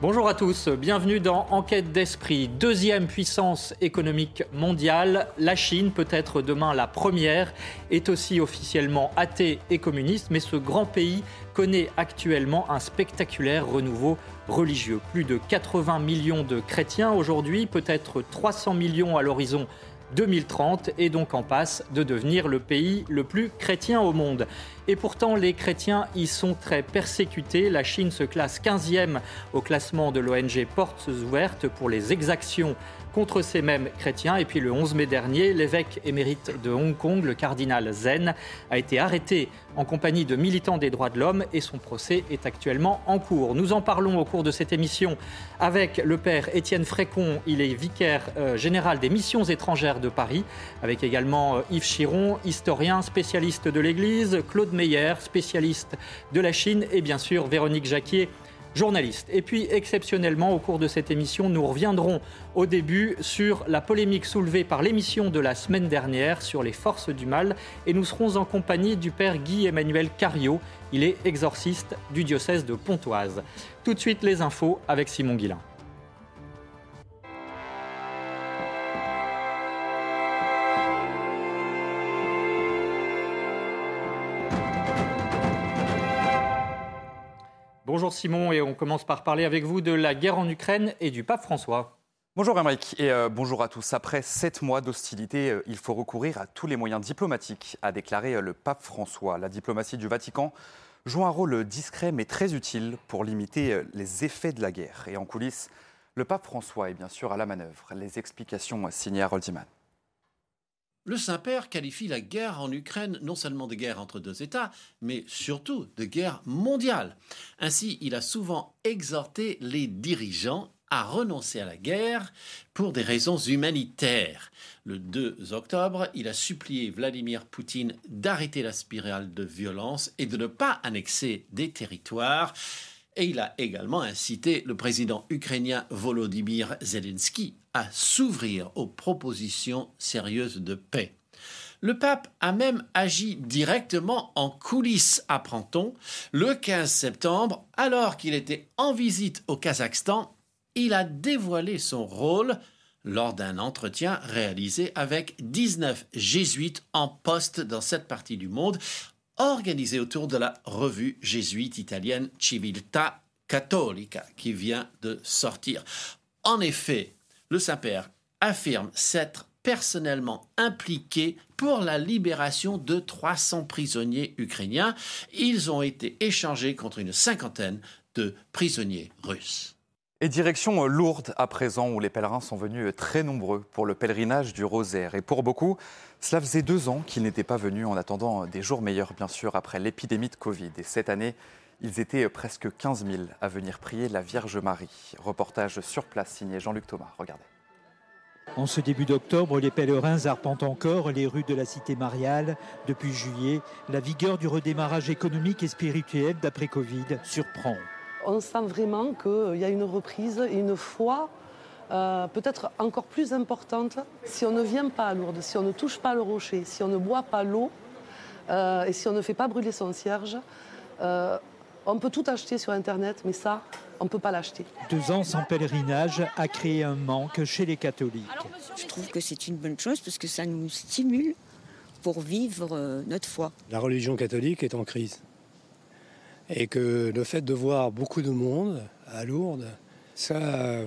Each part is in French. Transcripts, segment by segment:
Bonjour à tous, bienvenue dans Enquête d'esprit. Deuxième puissance économique mondiale, la Chine, peut-être demain la première, est aussi officiellement athée et communiste, mais ce grand pays connaît actuellement un spectaculaire renouveau religieux. Plus de 80 millions de chrétiens aujourd'hui, peut-être 300 millions à l'horizon 2030 et donc en passe de devenir le pays le plus chrétien au monde. Et pourtant, les chrétiens y sont très persécutés. La Chine se classe 15e au classement de l'ONG Portes ouvertes pour les exactions contre ces mêmes chrétiens. Et puis le 11 mai dernier, l'évêque émérite de Hong Kong, le cardinal Zen, a été arrêté en compagnie de militants des droits de l'homme et son procès est actuellement en cours. Nous en parlons au cours de cette émission avec le père Étienne Frécon. Il est vicaire euh, général des missions étrangères de Paris, avec également euh, Yves Chiron, historien, spécialiste de l'Église, Claude Meyer, spécialiste de la Chine et bien sûr Véronique Jacquier journaliste. Et puis, exceptionnellement, au cours de cette émission, nous reviendrons au début sur la polémique soulevée par l'émission de la semaine dernière sur les forces du mal. Et nous serons en compagnie du père Guy-Emmanuel Cario. Il est exorciste du diocèse de Pontoise. Tout de suite, les infos avec Simon Guillain. Bonjour Simon, et on commence par parler avec vous de la guerre en Ukraine et du pape François. Bonjour Emmerich et euh, bonjour à tous. Après sept mois d'hostilité, euh, il faut recourir à tous les moyens diplomatiques, a déclaré euh, le pape François. La diplomatie du Vatican joue un rôle discret mais très utile pour limiter les effets de la guerre. Et en coulisses, le pape François est bien sûr à la manœuvre. Les explications signées à Roldiman. Le Saint-Père qualifie la guerre en Ukraine non seulement de guerre entre deux États, mais surtout de guerre mondiale. Ainsi, il a souvent exhorté les dirigeants à renoncer à la guerre pour des raisons humanitaires. Le 2 octobre, il a supplié Vladimir Poutine d'arrêter la spirale de violence et de ne pas annexer des territoires. Et il a également incité le président ukrainien Volodymyr Zelensky à s'ouvrir aux propositions sérieuses de paix. Le pape a même agi directement en coulisses, apprend-on, le 15 septembre, alors qu'il était en visite au Kazakhstan, il a dévoilé son rôle lors d'un entretien réalisé avec 19 jésuites en poste dans cette partie du monde organisé autour de la revue jésuite italienne Civiltà Cattolica qui vient de sortir. En effet, le Saint-Père affirme s'être personnellement impliqué pour la libération de 300 prisonniers ukrainiens. Ils ont été échangés contre une cinquantaine de prisonniers russes. Et direction Lourdes à présent, où les pèlerins sont venus très nombreux pour le pèlerinage du rosaire. Et pour beaucoup, cela faisait deux ans qu'ils n'étaient pas venus en attendant des jours meilleurs, bien sûr, après l'épidémie de Covid. Et cette année, ils étaient presque 15 000 à venir prier la Vierge Marie. Reportage sur place signé Jean-Luc Thomas. Regardez. En ce début d'octobre, les pèlerins arpentent encore les rues de la cité mariale. Depuis juillet, la vigueur du redémarrage économique et spirituel d'après Covid surprend on sent vraiment qu'il y a une reprise et une foi euh, peut-être encore plus importante si on ne vient pas à Lourdes, si on ne touche pas le rocher, si on ne boit pas l'eau euh, et si on ne fait pas brûler son cierge. Euh, on peut tout acheter sur Internet, mais ça, on ne peut pas l'acheter. Deux ans sans pèlerinage a créé un manque chez les catholiques. Je trouve que c'est une bonne chose parce que ça nous stimule pour vivre notre foi. La religion catholique est en crise et que le fait de voir beaucoup de monde à Lourdes, ça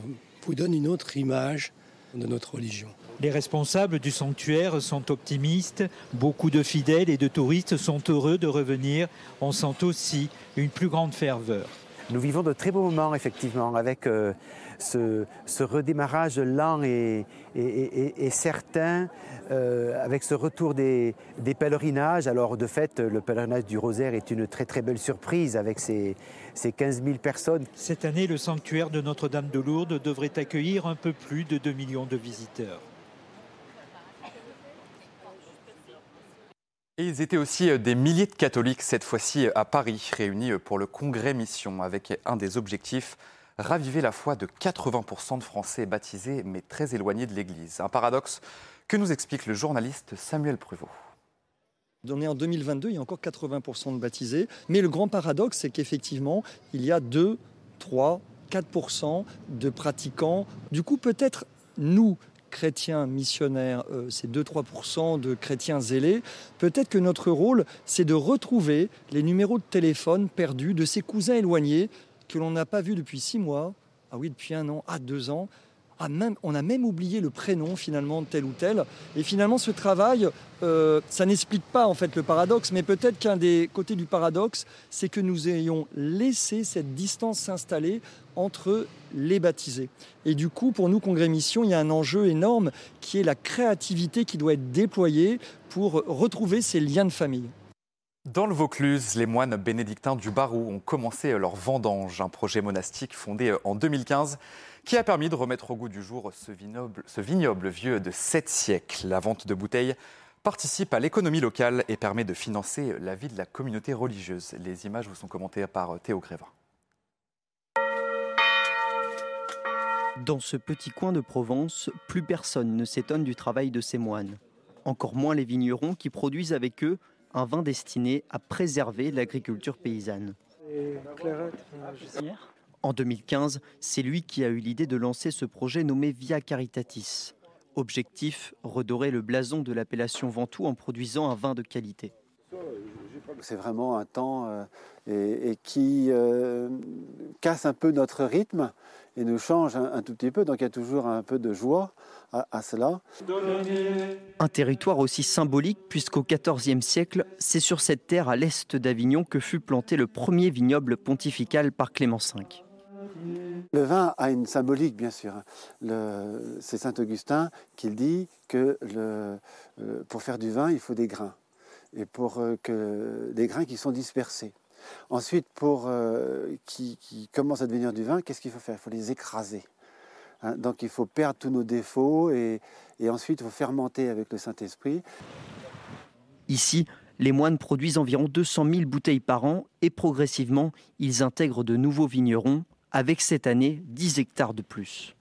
vous donne une autre image de notre religion. Les responsables du sanctuaire sont optimistes, beaucoup de fidèles et de touristes sont heureux de revenir, on sent aussi une plus grande ferveur. Nous vivons de très beaux moments, effectivement, avec euh, ce, redémarrage lent et, certain, euh, avec ce retour des, pèlerinages. Alors, de fait, le pèlerinage du Rosaire est une très très belle surprise avec ses, ses 15 000 personnes. Cette année, le sanctuaire de Notre-Dame de Lourdes devrait accueillir un peu plus de 2 millions de visiteurs. Et ils étaient aussi euh, des milliers de catholiques, cette fois-ci euh, à Paris, réunis euh, pour le congrès Mission, avec un des objectifs, raviver la foi de 80% de Français baptisés, mais très éloignés de l'Église. Un paradoxe que nous explique le journaliste Samuel Pruvot. On est en 2022, il y a encore 80% de baptisés, mais le grand paradoxe, c'est qu'effectivement, il y a 2, 3, 4% de pratiquants. Du coup, peut-être nous, chrétiens missionnaires, euh, c'est 2-3% de chrétiens zélés, peut-être que notre rôle, c'est de retrouver les numéros de téléphone perdus de ces cousins éloignés que l'on n'a pas vus depuis six mois, ah oui, depuis un an, à deux ans, on a même oublié le prénom finalement de tel ou tel. Et finalement, ce travail, euh, ça n'explique pas en fait le paradoxe, mais peut-être qu'un des côtés du paradoxe, c'est que nous ayons laissé cette distance s'installer entre les baptisés. Et du coup, pour nous, Congrès Mission, il y a un enjeu énorme qui est la créativité qui doit être déployée pour retrouver ces liens de famille. Dans le Vaucluse, les moines bénédictins du Barou ont commencé leur vendange, un projet monastique fondé en 2015 qui a permis de remettre au goût du jour ce vignoble, ce vignoble vieux de 7 siècles. La vente de bouteilles participe à l'économie locale et permet de financer la vie de la communauté religieuse. Les images vous sont commentées par Théo Grévin. Dans ce petit coin de Provence, plus personne ne s'étonne du travail de ces moines. Encore moins les vignerons qui produisent avec eux un vin destiné à préserver l'agriculture paysanne. En 2015, c'est lui qui a eu l'idée de lancer ce projet nommé Via Caritatis. Objectif, redorer le blason de l'appellation Ventoux en produisant un vin de qualité. C'est vraiment un temps euh, et, qui euh, casse un peu notre rythme et nous change un, tout petit peu. Donc il y a toujours un peu de joie à, cela. Un territoire aussi symbolique puisqu'au XIVe siècle, c'est sur cette terre à l'est d'Avignon que fut planté le premier vignoble pontifical par Clément V. Le vin a une symbolique, bien sûr. C'est Saint Augustin qui dit que pour faire du vin, il faut des grains. Et pour euh, que des grains qui sont dispersés. Ensuite, pour euh, qui, qui commencent à devenir du vin, qu'est-ce qu'il faut faire? Il faut les écraser. Hein. donc il faut perdre tous nos défauts et, et ensuite il faut fermenter avec le Saint-Esprit. Ici, les moines produisent environ 200 000 bouteilles par an et progressivement, ils intègrent de nouveaux vignerons avec cette année 10 hectares de plus.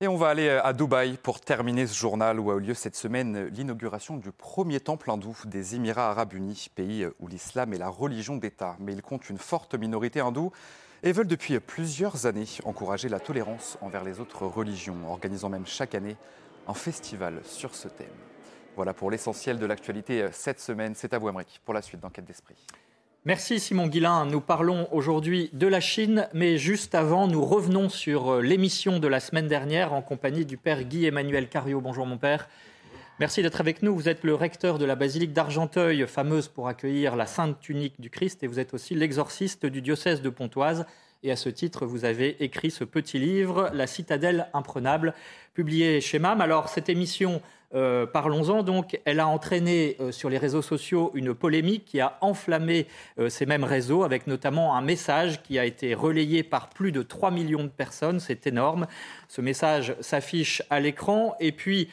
Et on va aller à Dubaï pour terminer ce journal où a eu lieu cette semaine l'inauguration du premier temple hindou des Émirats arabes unis, pays où l'islam est la religion d'État. Mais il compte une forte minorité hindoue et veulent depuis plusieurs années encourager la tolérance envers les autres religions, organisant même chaque année un festival sur ce thème. Voilà pour l'essentiel de l'actualité cette semaine. C'est à vous, Amérique, pour la suite d'Enquête d'Esprit. Merci Simon Guillain. Nous parlons aujourd'hui de la Chine, mais juste avant, nous revenons sur euh, l'émission de la semaine dernière en compagnie du père Guy-Emmanuel Cario. Bonjour mon père. Merci d'être avec nous. Vous êtes le recteur de la basilique d'Argenteuil, fameuse pour accueillir la Sainte Tunique du Christ, et vous êtes aussi l'exorciste du diocèse de Pontoise. Et à ce titre, vous avez écrit ce petit livre, La citadelle imprenable, publié chez MAM. Alors, cette émission euh, parlons-en donc. Elle a entraîné euh, sur les réseaux sociaux une polémique qui a enflammé euh, ces mêmes réseaux, avec notamment un message qui a été relayé par plus de 3 millions de personnes. C'est énorme. Ce message s'affiche à l'écran. Et puis,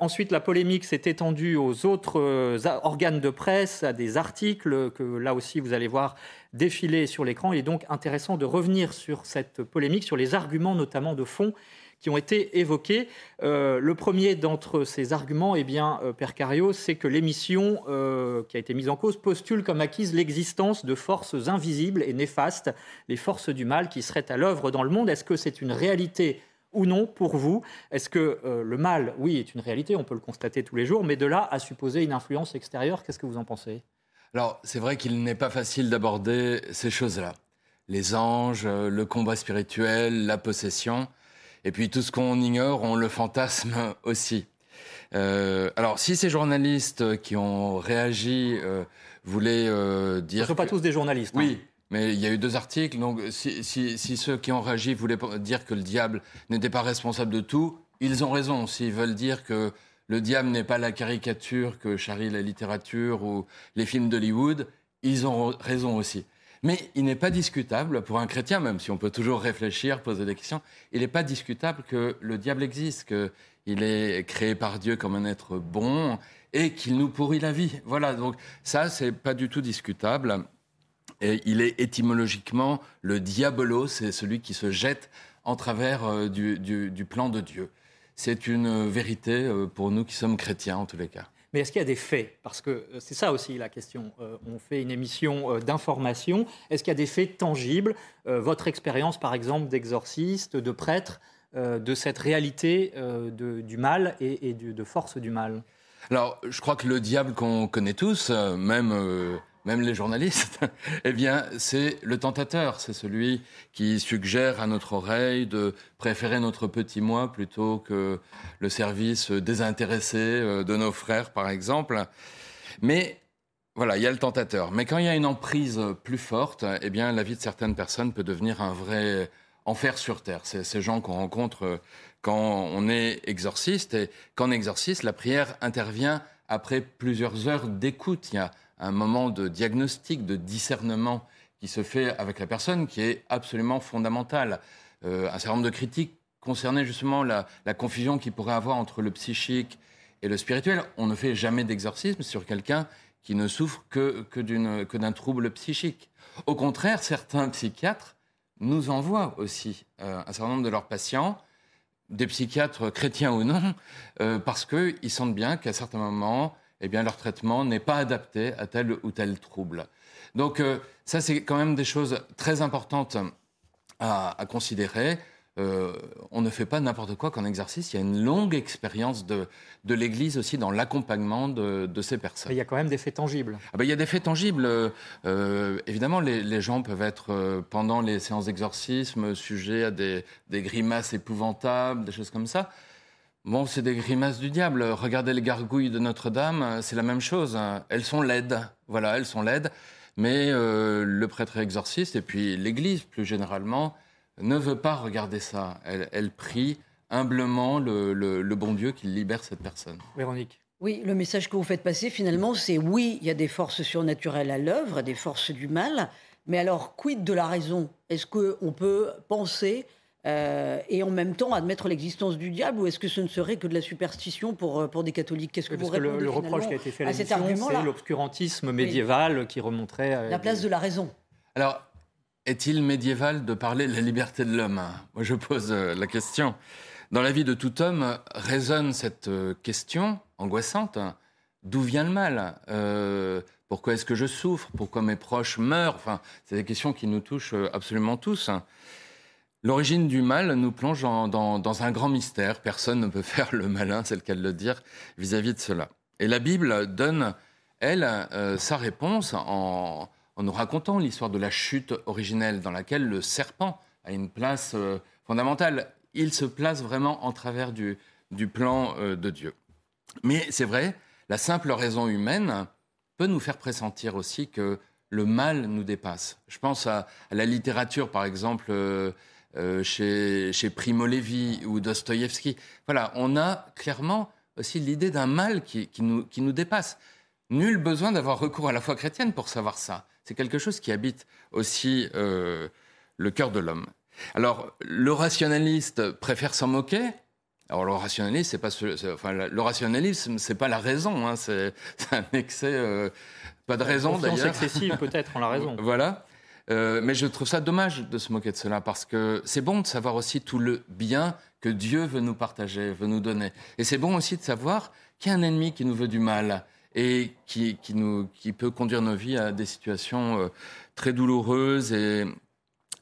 ensuite, la polémique s'est étendue aux autres organes de presse, à des articles que là aussi vous allez voir défiler sur l'écran. Il est donc intéressant de revenir sur cette polémique, sur les arguments notamment de fond qui ont été évoqués. Euh, le premier d'entre ces arguments, eh bien, euh, Père Cario, c'est que l'émission euh, qui a été mise en cause postule comme acquise l'existence de forces invisibles et néfastes, les forces du mal qui seraient à l'œuvre dans le monde. Est-ce que c'est une réalité ou non pour vous Est-ce que le mal, oui, est une réalité, on peut le constater tous les jours, mais de là à supposer une influence extérieure, qu'est-ce que vous en pensez? Alors, c'est vrai qu'il n'est pas facile d'aborder ces choses-là. Les anges, le combat spirituel, la possession. Et puis tout ce qu'on ignore, on le fantasme aussi. Euh, alors, si ces journalistes qui ont réagi euh, voulaient euh, dire. Ce ne sont pas tous des journalistes. Oui, hein. Mais il y a eu deux articles, donc si, ceux qui ont réagi voulaient dire que le diable n'était pas responsable de tout, ils ont raison. S'ils veulent dire que le diable n'est pas la caricature que charrie la littérature ou les films d'Hollywood, ils ont raison aussi. Mais il n'est pas discutable, pour un chrétien même, si on peut toujours réfléchir, poser des questions, il n'est pas discutable que le diable existe, qu'il est créé par Dieu comme un être bon et qu'il nous pourrit la vie. Voilà, donc ça, c'est pas du tout discutable. Et il est étymologiquement le diabolo, c'est celui qui se jette en travers euh, du, plan de Dieu. C'est une vérité euh, pour nous qui sommes chrétiens, en tous les cas. Mais est-ce qu'il y a des faits? Parce que euh, c'est ça aussi la question. on fait une émission d'information. Est-ce qu'il y a des faits tangibles? Votre expérience, par exemple, d'exorciste, de prêtre, de cette réalité du mal et, de force du mal? Alors, je crois que le diable qu'on connaît tous, euh, même, euh, même les journalistes, eh bien, c'est le tentateur. C'est celui qui suggère à notre oreille de préférer notre petit moi plutôt que le service désintéressé euh, de nos frères, par exemple. Mais voilà, il y a le tentateur. Mais quand il y a une emprise plus forte, eh bien, la vie de certaines personnes peut devenir un vrai enfer sur terre. C'est ces gens qu'on rencontre quand on est exorciste. Et on exorciste, la prière intervient après plusieurs heures d'écoute. Il y a un moment de diagnostic, de discernement qui se fait avec la personne qui est absolument fondamental. Euh, un certain nombre de critiques concernaient justement la, confusion qu'il pourrait avoir entre le psychique et le spirituel. On ne fait jamais d'exorcisme sur quelqu'un qui ne souffre que, d'un trouble psychique. Au contraire, certains psychiatres nous envoient aussi euh, un certain nombre de leurs patients des psychiatres chrétiens ou non, euh, parce qu'ils sentent bien qu'à certains moments, eh bien, leur traitement n'est pas adapté à tel ou tel trouble. Donc euh, ça, c'est quand même des choses très importantes à considérer. Euh, on ne fait pas n'importe quoi qu'en exercice. Il y a une longue expérience de, de l'Église aussi dans l'accompagnement de, ces personnes. il y a quand même des faits tangibles. Ah ben, il y a des faits tangibles. Euh, évidemment, les, gens peuvent être, euh, pendant les séances d'exorcisme, sujets à des, grimaces épouvantables, des choses comme ça. Bon, c'est des grimaces du diable. Regardez les gargouilles de Notre-Dame, c'est la même chose. Elles sont laides. Voilà, elles sont laides. Mais le prêtre exorciste, et puis l'Église plus généralement, ne veut pas regarder ça. Elle, prie humblement le, bon Dieu qui libère cette personne. Véronique. Oui, le message que vous faites passer finalement, c'est oui, il y a des forces surnaturelles à l'œuvre, des forces du mal, mais alors quid de la raison? Est-ce qu'on peut penser euh, et en même temps admettre l'existence du diable ou est-ce que ce ne serait que de la superstition pour, euh, pour des catholiques? Qu'est-ce que vous répondez le, le reproche qui a été fait à, c'est l'obscurantisme médiéval qui remonterait à... La place de la raison. Alors, est-il médiéval de parler de la liberté de l'homme? Moi, je pose euh, la question. Dans la vie de tout homme résonne cette question angoissante. D'où vient le mal? Euh, Pourquoi est-ce que je souffre? Pourquoi mes proches meurent? Enfin, c'est des questions qui nous touchent absolument tous. L'origine du mal nous plonge dans, un grand mystère. Personne ne peut faire le malin, c'est le cas de le dire, vis-à-vis de cela. Et la Bible donne, elle, sa réponse en, nous racontant l'histoire de la chute originelle dans laquelle le serpent a une place euh, fondamentale. Il se place vraiment en travers du, du plan euh, de Dieu. Mais c'est vrai, la simple raison humaine peut nous faire pressentir aussi que le mal nous dépasse. Je pense à, la littérature, par exemple, euh, chez, chez Primo Levi ou Dostoïevski. Voilà, on a clairement aussi l'idée d'un mal qui, qui, nous, qui nous dépasse. Nul besoin d'avoir recours à la foi chrétienne pour savoir ça. C'est quelque chose qui habite aussi euh, le cœur de l'homme. Alors, le rationaliste préfère s'en moquer. Alors, le rationalisme, c'est pas, enfin, le rationalisme, c'est pas la raison. Hein, c'est un excès, euh, pas de raison d'ailleurs. excessive peut-être en la raison. voilà. Euh, mais je trouve ça dommage de se moquer de cela parce que c'est bon de savoir aussi tout le bien que Dieu veut nous partager, veut nous donner. Et c'est bon aussi de savoir qu'il y a un ennemi qui nous veut du mal et qui, peut conduire nos vies à des situations euh, très douloureuses et,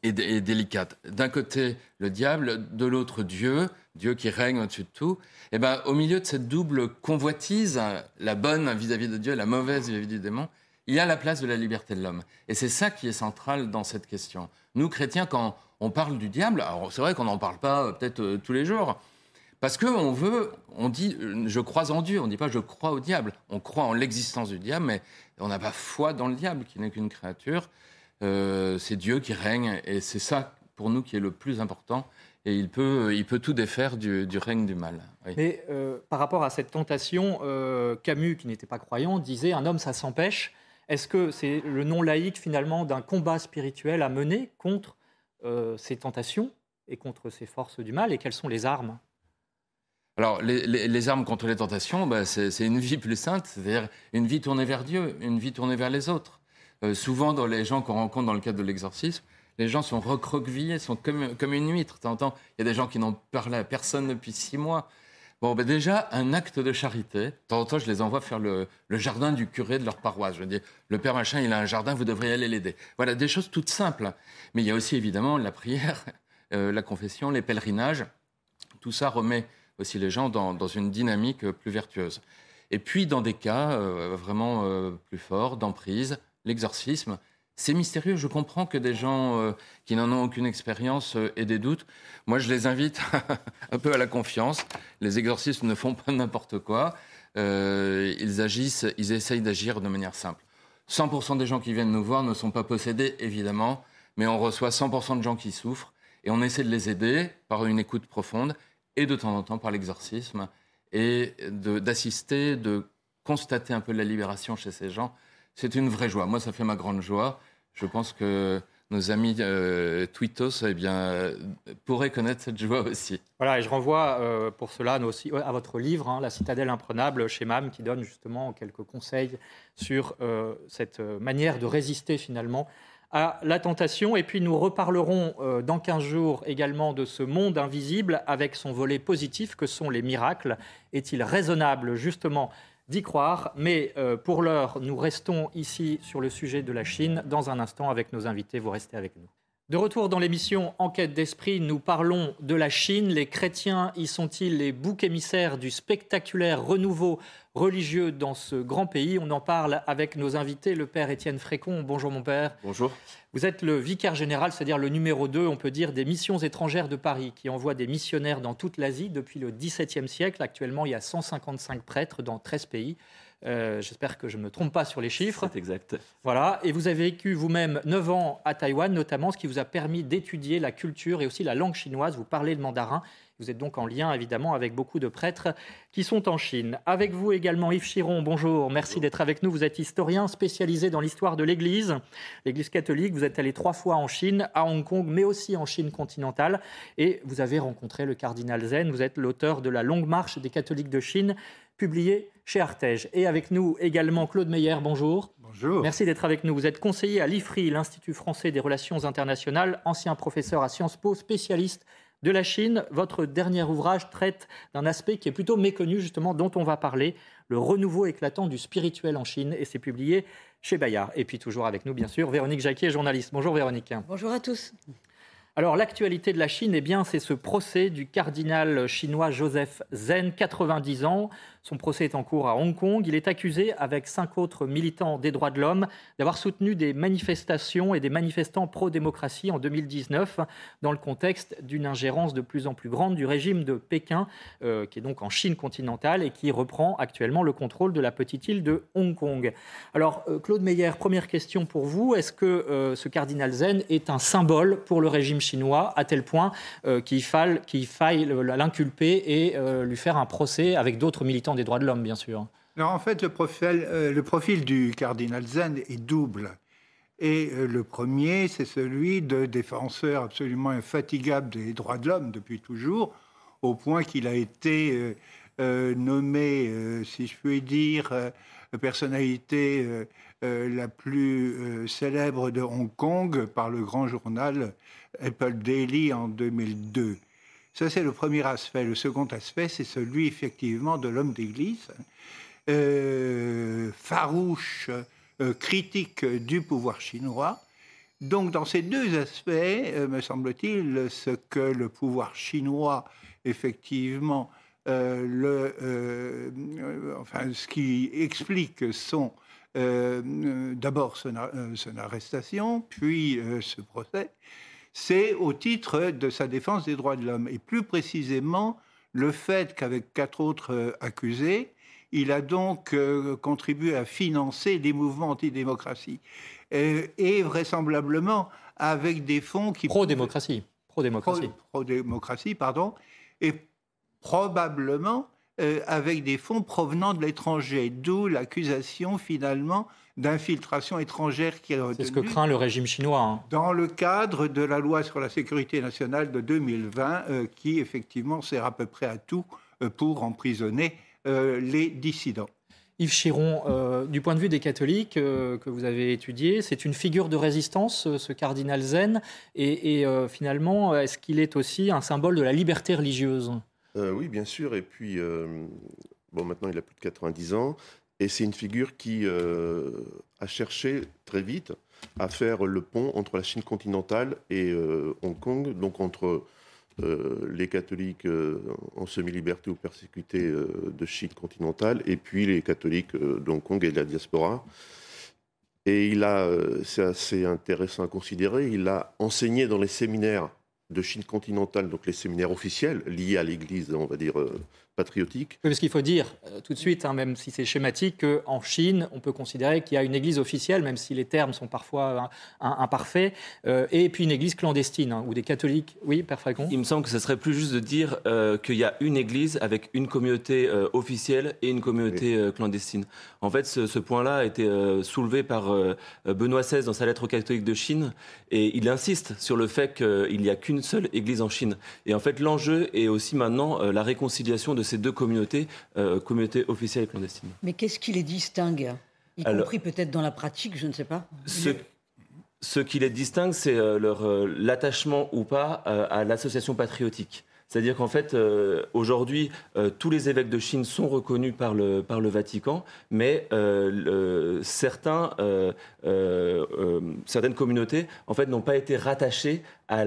et, délicates. D'un côté, le diable, de l'autre, Dieu, Dieu qui règne au-dessus de tout. Et ben, au milieu de cette double convoitise, la bonne vis-à-vis de Dieu, la mauvaise vis-à-vis du démon, il y a la place de la liberté de l'homme. Et c'est ça qui est central dans cette question. Nous, chrétiens, quand on parle du diable, alors c'est vrai qu'on n'en parle pas euh, peut-être euh, tous les jours, parce qu'on veut, on dit je crois en Dieu, on ne dit pas je crois au diable. On croit en l'existence du diable, mais on n'a pas foi dans le diable, qui n'est qu'une créature c'est Dieu qui règne, et c'est ça pour nous qui est le plus important. Et il peut, il peut tout défaire du, règne du mal. Mais par rapport à cette tentation, Camus, qui n'était pas croyant, disait un homme, ça s'empêche. Est-ce que c'est le nom laïque finalement d'un combat spirituel à mener contre ces tentations et contre ces forces du mal Et quelles sont les armes? Alors, les, armes contre les tentations, bah, c'est une vie plus sainte, c'est-à-dire une vie tournée vers Dieu, une vie tournée vers les autres. Euh, souvent, dans les gens qu'on rencontre dans le cadre de l'exorcisme, les gens sont recroquevillés, sont comme, comme une huître. il y a des gens qui n'ont parlé à personne depuis six mois. Bon, ben déjà, un acte de charité. De temps en temps, je les envoie faire le, jardin du curé de leur paroisse. Je dis, le père machin, il a un jardin, vous devriez aller l'aider. Voilà, des choses toutes simples. Mais il y a aussi évidemment la prière, euh, la confession, les pèlerinages. Tout ça remet aussi les gens dans, une dynamique plus vertueuse. Et puis, dans des cas euh, vraiment euh, plus forts, d'emprise, l'exorcisme, c'est mystérieux. Je comprends que des gens euh, qui n'en ont aucune expérience aient des doutes. Moi, je les invite un peu à la confiance. Les exorcistes ne font pas n'importe quoi. ils agissent, ils essayent d'agir de manière simple. 100% des gens qui viennent nous voir ne sont pas possédés, évidemment, mais on reçoit 100% de gens qui souffrent et on essaie de les aider par une écoute profonde et de temps en temps par l'exorcisme, et d'assister, de, constater un peu la libération chez ces gens. C'est une vraie joie. Moi, ça fait ma grande joie. Je pense que nos amis euh, Twitos eh bien, pourraient connaître cette joie aussi. Voilà, et je renvoie euh, pour cela aussi à votre livre, hein, La citadelle imprenable, chez MAM, qui donne justement quelques conseils sur euh, cette manière de résister finalement à la tentation. Et puis nous reparlerons euh, dans 15 jours également de ce monde invisible avec son volet positif que sont les miracles. Est-il raisonnable justement d'y croire Mais euh, pour l'heure, nous restons ici sur le sujet de la Chine. Dans un instant, avec nos invités, vous restez avec nous. De retour dans l'émission Enquête d'esprit, nous parlons de la Chine. Les chrétiens y sont-ils les boucs émissaires du spectaculaire renouveau religieux dans ce grand pays On en parle avec nos invités, le père Étienne Frécon. Bonjour mon père. Bonjour. Vous êtes le vicaire général, c'est-à-dire le numéro 2, on peut dire, des missions étrangères de Paris, qui envoie des missionnaires dans toute l'Asie depuis le XVIIe siècle. Actuellement, il y a 155 prêtres dans 13 pays. Euh, j'espère que je ne me trompe pas sur les chiffres. C'est exact. Voilà. Et vous avez vécu vous-même 9 ans à Taïwan, notamment, ce qui vous a permis d'étudier la culture et aussi la langue chinoise. Vous parlez le mandarin. Vous êtes donc en lien, évidemment, avec beaucoup de prêtres qui sont en Chine. Avec vous également, Yves Chiron, bonjour. Merci d'être avec nous. Vous êtes historien spécialisé dans l'histoire de l'Église, l'Église catholique. Vous êtes allé trois fois en Chine, à Hong Kong, mais aussi en Chine continentale. Et vous avez rencontré le cardinal Zen. Vous êtes l'auteur de La longue marche des catholiques de Chine, publié chez Artege. Et avec nous également Claude Meyer, bonjour. Bonjour. Merci d'être avec nous. Vous êtes conseiller à l'IFRI, l'Institut français des relations internationales, ancien professeur à Sciences Po, spécialiste de la Chine. Votre dernier ouvrage traite d'un aspect qui est plutôt méconnu, justement, dont on va parler, le renouveau éclatant du spirituel en Chine, et c'est publié chez Bayard. Et puis toujours avec nous, bien sûr, Véronique Jacquier, journaliste. Bonjour Véronique. Bonjour à tous. Alors l'actualité de la Chine, eh bien, c'est ce procès du cardinal chinois Joseph Zen, 90 ans. Son procès est en cours à Hong Kong. Il est accusé, avec cinq autres militants des droits de l'homme, d'avoir soutenu des manifestations et des manifestants pro-démocratie en 2019, dans le contexte d'une ingérence de plus en plus grande du régime de Pékin, euh, qui est donc en Chine continentale et qui reprend actuellement le contrôle de la petite île de Hong Kong. Alors, euh, Claude Meyer, première question pour vous. Est-ce que euh, ce cardinal Zen est un symbole pour le régime chinois, à tel point qu'il faille, faille l'inculper et lui faire un procès avec d'autres militants des droits de l'homme, bien sûr. Non, en fait, le profil, euh, du cardinal Zen est double. Et euh, le premier, c'est celui de défenseur absolument infatigable des droits de l'homme depuis toujours, au point qu'il a été euh, nommé, si je puis dire, personnalité la plus célèbre de Hong Kong par le grand journal Apple Daily en 2002. Ça, c'est le premier aspect. Le second aspect, c'est celui effectivement de l'homme d'Église, euh, farouche, euh, critique du pouvoir chinois. Donc, dans ces deux aspects, euh, me semble-t-il, ce que le pouvoir chinois, effectivement, le, enfin, ce qui explique son d'abord son, arrestation, puis ce procès, c'est au titre de sa défense des droits de l'homme. Et plus précisément, le fait qu'avec quatre autres euh, accusés, il a donc euh, contribué à financer les mouvements antidémocratie. et vraisemblablement avec des fonds qui... Pro-démocratie. Pro-démocratie. Pro-démocratie, pardon. Et probablement euh, avec des fonds provenant de l'étranger, d'où l'accusation finalement d'infiltration étrangère qui est C'est ce que craint le régime chinois. Hein. Dans le cadre de la loi sur la sécurité nationale de 2020, euh, qui effectivement sert à peu près à tout euh, pour emprisonner les dissidents. Yves Chiron, du point de vue des catholiques que vous avez étudié, c'est une figure de résistance, ce cardinal zen, et finalement, est-ce qu'il est aussi un symbole de la liberté religieuse? Euh, oui, bien sûr. Et puis, euh, bon, maintenant, il a plus de 90 ans. Et c'est une figure qui euh, a cherché très vite à faire le pont entre la Chine continentale et Hong Kong, donc entre les catholiques en semi-liberté ou persécutés de Chine continentale, et puis les catholiques de Hong Kong et de la diaspora. Et il a, c'est assez intéressant à considérer, il a enseigné dans les séminaires de Chine continentale, donc les séminaires officiels liés à l'Église, on va dire, euh, patriotique. parce qu'il faut dire euh, tout de suite, hein, même si c'est schématique, qu'en Chine, on peut considérer qu'il y a une église officielle, même si les termes sont parfois imparfaits, euh, et puis une église clandestine, hein, ou des catholiques. Oui, Père Falcon Il me semble que ce serait plus juste de dire euh, qu'il y a une église avec une communauté officielle et une communauté clandestine. En fait, ce, point-là a été soulevé par Benoît XVI dans sa lettre aux catholiques de Chine, et il insiste sur le fait qu'il n'y a qu'une seule église en Chine. Et en fait, l'enjeu est aussi maintenant la réconciliation de ces deux communautés, euh, communautés officielles et clandestines. Mais qu'est-ce qui les distingue? Y compris peut-être dans la pratique, je ne sais pas. Ce, qui les distingue, c'est euh, leur euh, l'attachement ou pas à l'association patriotique. C'est-à-dire qu'en fait, euh, aujourd'hui, euh, tous les évêques de Chine sont reconnus par le, par le Vatican, mais euh, certains, certaines communautés, en fait, n'ont pas été rattachées à,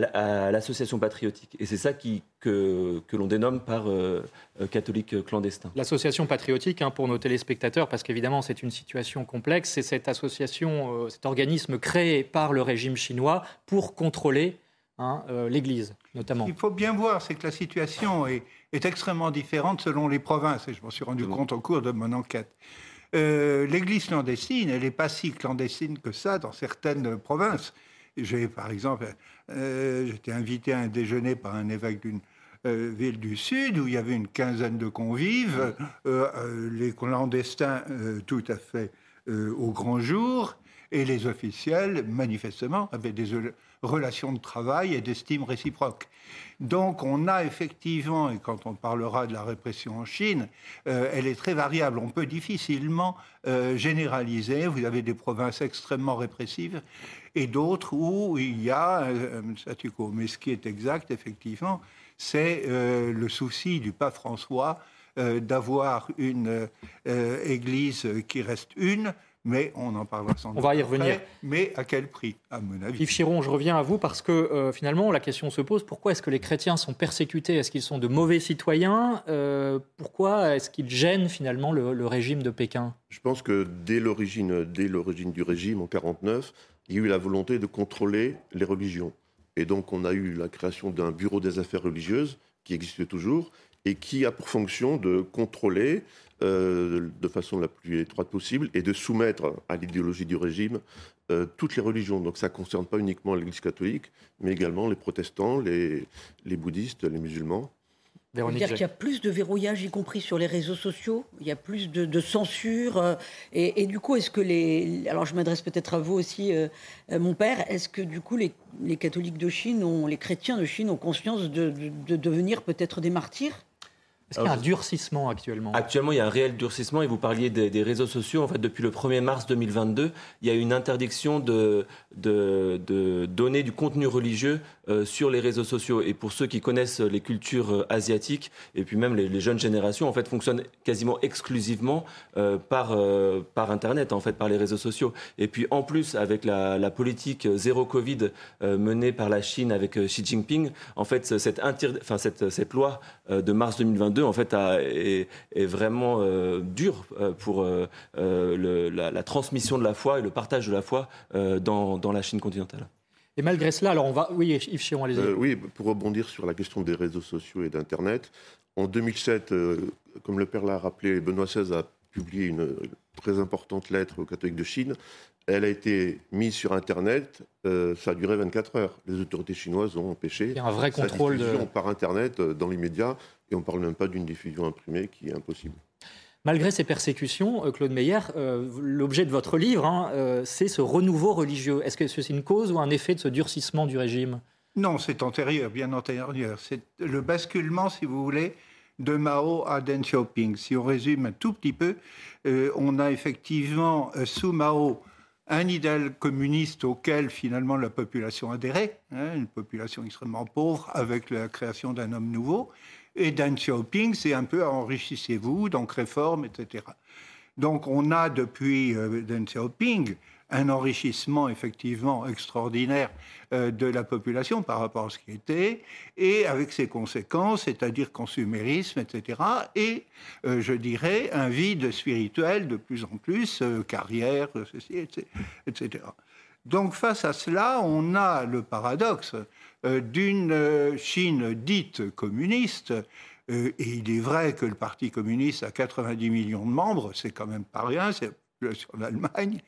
l'association patriotique. Et c'est ça qui, que, que l'on dénomme par catholique clandestin. L'association patriotique, hein, pour nos téléspectateurs, parce qu'évidemment, c'est une situation complexe, c'est cette association, cet organisme créé par le régime chinois pour contrôler Hein, euh, l'Église notamment. Il faut bien voir, c'est que la situation est, extrêmement différente selon les provinces, et je m'en suis rendu compte au cours de mon enquête. Euh, L'Église clandestine, elle n'est pas si clandestine que ça dans certaines provinces. J'ai, par exemple, euh, j'étais invité à un déjeuner par un évêque d'une ville du Sud où il y avait une quinzaine de convives, les clandestins tout à fait au grand jour, et les officiels, manifestement, avaient des relations de travail et d'estime réciproque. Donc on a effectivement, et quand on parlera de la répression en Chine, euh, elle est très variable. On peut difficilement euh, généraliser. Vous avez des provinces extrêmement répressives et d'autres où il y a un statu quo. Mais ce qui est exact, effectivement, c'est euh, le souci du pape François d'avoir une Église qui reste une, mais on en parlera sans doute. On va y revenir. mais à quel prix, à mon avis Yves Chiron, je reviens à vous parce que euh, finalement, la question se pose pourquoi est-ce que les chrétiens sont persécutés? Est-ce qu'ils sont de mauvais citoyens? Euh, Pourquoi est-ce qu'ils gênent finalement le, régime de Pékin? Je pense que dès l'origine, dès l'origine du régime en 49, il y a eu la volonté de contrôler les religions. Et donc, on a eu la création d'un bureau des affaires religieuses qui existe toujours et qui a pour fonction de contrôler euh, de façon la plus étroite possible et de soumettre à l'idéologie du régime euh, toutes les religions. Donc ça ne concerne pas uniquement l'Église catholique, mais également les protestants, les, les bouddhistes, les musulmans. C'est-à-dire qu'il y a plus de verrouillage, y compris sur les réseaux sociaux, il y a plus de, censure. Euh, et, du coup, est-ce que les... Alors je m'adresse peut-être à vous aussi, mon père, est-ce que du coup les, les, catholiques de Chine, ont, les chrétiens de Chine ont conscience de, de devenir peut-être des martyrs? Est-ce qu'il y a un durcissement actuellement? Actuellement, il y a un réel durcissement et vous parliez des, réseaux sociaux. En fait, depuis le 1er mars 2022, il y a une interdiction de, de, de donner du contenu religieux euh, sur les réseaux sociaux. Et pour ceux qui connaissent les cultures euh, asiatiques et puis même les, jeunes générations, en fait, fonctionnent quasiment exclusivement euh, par, par Internet, en fait, par les réseaux sociaux. Et puis en plus, avec la, la politique zéro Covid menée par la Chine avec Xi Jinping, en fait, cette, enfin, cette, cette loi de mars 2022 en fait est, vraiment euh, dur euh, pour euh, la, transmission de la foi et le partage de la foi dans, la Chine continentale. Et malgré cela, alors on va. Oui, Yves Chiron, allez-y. oui, pour rebondir sur la question des réseaux sociaux et d'Internet, en 2007, comme le père l'a rappelé, Benoît XVI a publié une très importante lettre aux catholiques de Chine. Elle a été mise sur Internet. euh, ça a duré 24 heures. Les autorités chinoises ont empêché Il y a un vrai sa contrôle de- diffusion par Internet euh, dans les médias. Et on ne parle même pas d'une diffusion imprimée qui est impossible. Malgré ces persécutions, euh, Claude Meyer, euh, l'objet de votre livre, hein, euh, c'est ce renouveau religieux. Est-ce que c'est une cause ou un effet de ce durcissement du régime? Non, c'est antérieur, bien antérieur. C'est le basculement, si vous voulez, de Mao à Deng Xiaoping. Si on résume un tout petit peu, euh, on a effectivement euh, sous Mao un idéal communiste auquel finalement la population adhérait, hein, une population extrêmement pauvre avec la création d'un homme nouveau. Et Deng Xiaoping, c'est un peu enrichissez-vous, donc réforme, etc. Donc on a depuis euh, Deng Xiaoping un enrichissement effectivement extraordinaire euh, de la population par rapport à ce qui était, et avec ses conséquences, c'est-à-dire consumérisme, etc., et euh, je dirais un vide spirituel de plus en plus, carrière, ceci, etc.. Donc face à cela, on a le paradoxe d'une Chine dite communiste, et il est vrai que le Parti communiste a 90 millions de membres, c'est quand même pas rien, c'est la population d'Allemagne,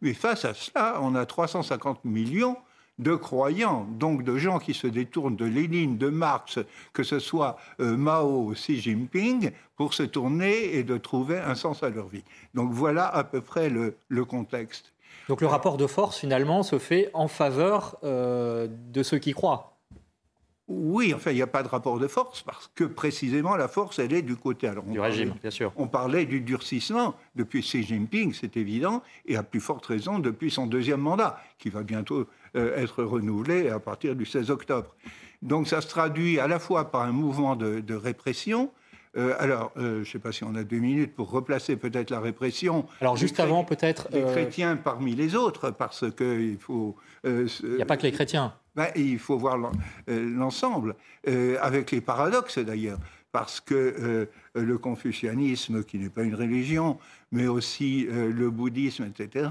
mais face à cela, on a 350 millions de croyants, donc de gens qui se détournent de Lénine, de Marx, que ce soit euh, Mao, Xi Jinping, pour se tourner et de trouver un sens à leur vie. Donc voilà à peu près le, le contexte. Donc le rapport de force, finalement, se fait en faveur euh, de ceux qui croient. Oui, enfin, il n'y a pas de rapport de force parce que précisément la force, elle est du côté. Alors, Du régime, parlait- bien sûr. On parlait du durcissement depuis Xi Jinping, c'est évident, et à plus forte raison depuis son deuxième mandat, qui va bientôt euh, être renouvelé à partir du 16 octobre. Donc ça se traduit à la fois par un mouvement de, de répression. Euh, alors, euh, je ne sais pas si on a deux minutes pour replacer peut-être la répression. Alors des juste avant, peut-être... Chrétiens parmi les autres, parce qu'il faut... Il n'y a pas que les chrétiens. Ben, il faut voir euh, l'ensemble, euh, avec les paradoxes d'ailleurs, parce que euh, le confucianisme, qui n'est pas une religion, mais aussi le bouddhisme, etc.,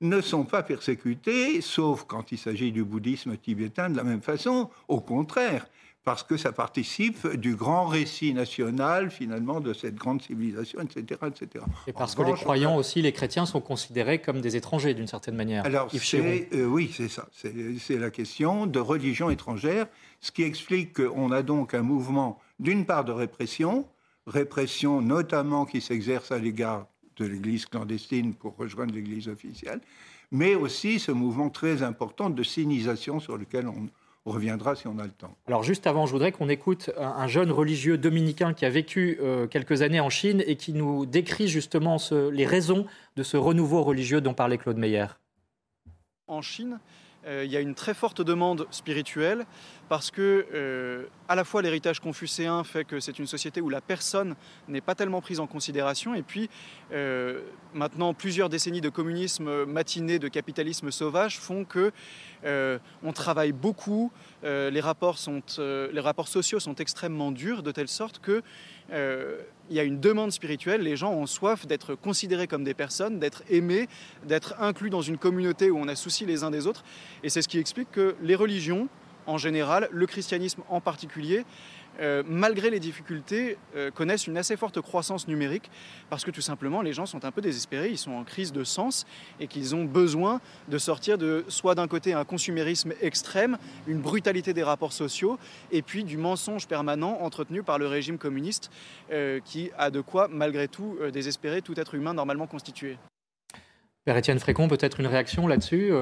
ne sont pas persécutés, sauf quand il s'agit du bouddhisme tibétain de la même façon, au contraire, parce que ça participe du grand récit national, finalement, de cette grande civilisation, etc. etc. Et parce En que les croyants aussi, les chrétiens, sont considérés comme des étrangers d'une certaine manière. alors, c'est, euh, oui, c'est ça. C'est la question de religion étrangère, ce qui explique qu'on a donc un mouvement, d'une part, de répression, répression notamment qui s'exerce à l'égard de l'Église clandestine pour rejoindre l'Église officielle, mais aussi ce mouvement très important de sinisation sur lequel on reviendra si on a le temps. Alors juste avant, je voudrais qu'on écoute un, un jeune religieux dominicain qui a vécu euh, quelques années en Chine et qui nous décrit justement ce- les raisons de ce renouveau religieux dont parlait Claude Meyer. En Chine, euh, il y a une très forte demande spirituelle parce que euh, à la fois l'héritage confucéen fait que c'est une société où la personne n'est pas tellement prise en considération et puis euh, maintenant plusieurs décennies de communisme matiné, de capitalisme sauvage font que euh, on travaille beaucoup, euh, les, rapports sont, euh, les rapports sociaux sont extrêmement durs de telle sorte que euh, il y a une demande spirituelle, les gens ont soif d'être considérés comme des personnes, d'être aimés, d'être inclus dans une communauté où on a souci les uns des autres. Et c'est ce qui explique que les religions, en général, le christianisme en particulier, euh, malgré les difficultés, euh, connaissent une assez forte croissance numérique parce que tout simplement les gens sont un peu désespérés, ils sont en crise de sens et qu'ils ont besoin de sortir de soit d'un côté un consumérisme extrême, une brutalité des rapports sociaux et puis du mensonge permanent entretenu par le régime communiste euh, qui a de quoi malgré tout désespérer tout être humain normalement constitué. Père Étienne Frécon, peut-être une réaction là-dessus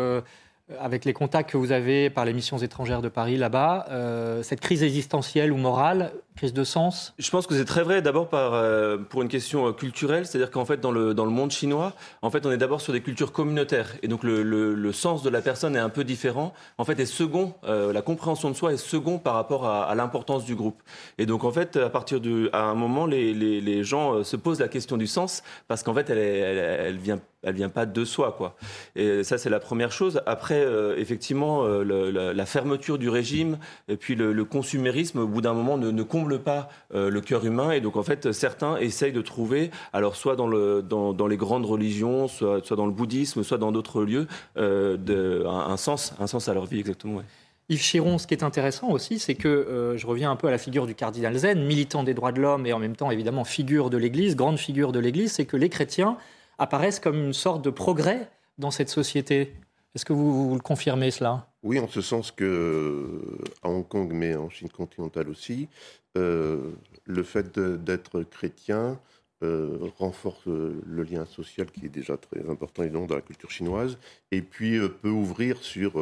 avec les contacts que vous avez par les missions étrangères de Paris là-bas, euh, cette crise existentielle ou morale, crise de sens? Je pense que c'est très vrai d'abord euh, pour une question euh, culturelle, c'est-à-dire qu'en fait dans le, dans le monde chinois, en fait on est d'abord sur des cultures communautaires et donc le, le- sens de la personne est un peu différent. En fait est second, euh, la compréhension de soi est second par rapport à, l'importance du groupe. Et donc en fait à partir de, à un moment les, les, les gens se posent la question du sens parce qu'en fait elle, est- elle, elle vient elle vient pas de soi quoi. Et ça c'est la première chose. Après effectivement la, fermeture du régime et puis le, le consumérisme au bout d'un moment ne, ne comble pas euh, le cœur humain et donc en fait certains essayent de trouver alors soit dans le dans, dans les grandes religions, soit dans le bouddhisme, soit dans d'autres lieux euh, un, sens à leur vie exactement. Yves Chiron, ce qui est intéressant aussi, c'est que euh, je reviens un peu à la figure du cardinal Zen, militant des droits de l'homme et en même temps évidemment figure de l'Église, grande figure de l'Église, c'est que les chrétiens apparaissent comme une sorte de progrès dans cette société. Est-ce que vous, le confirmez cela? Oui, en ce sens que à Hong Kong, mais en Chine continentale aussi, le fait d'être chrétien euh, renforce euh, le lien social qui est déjà très important dans la culture chinoise, et puis euh, peut ouvrir sur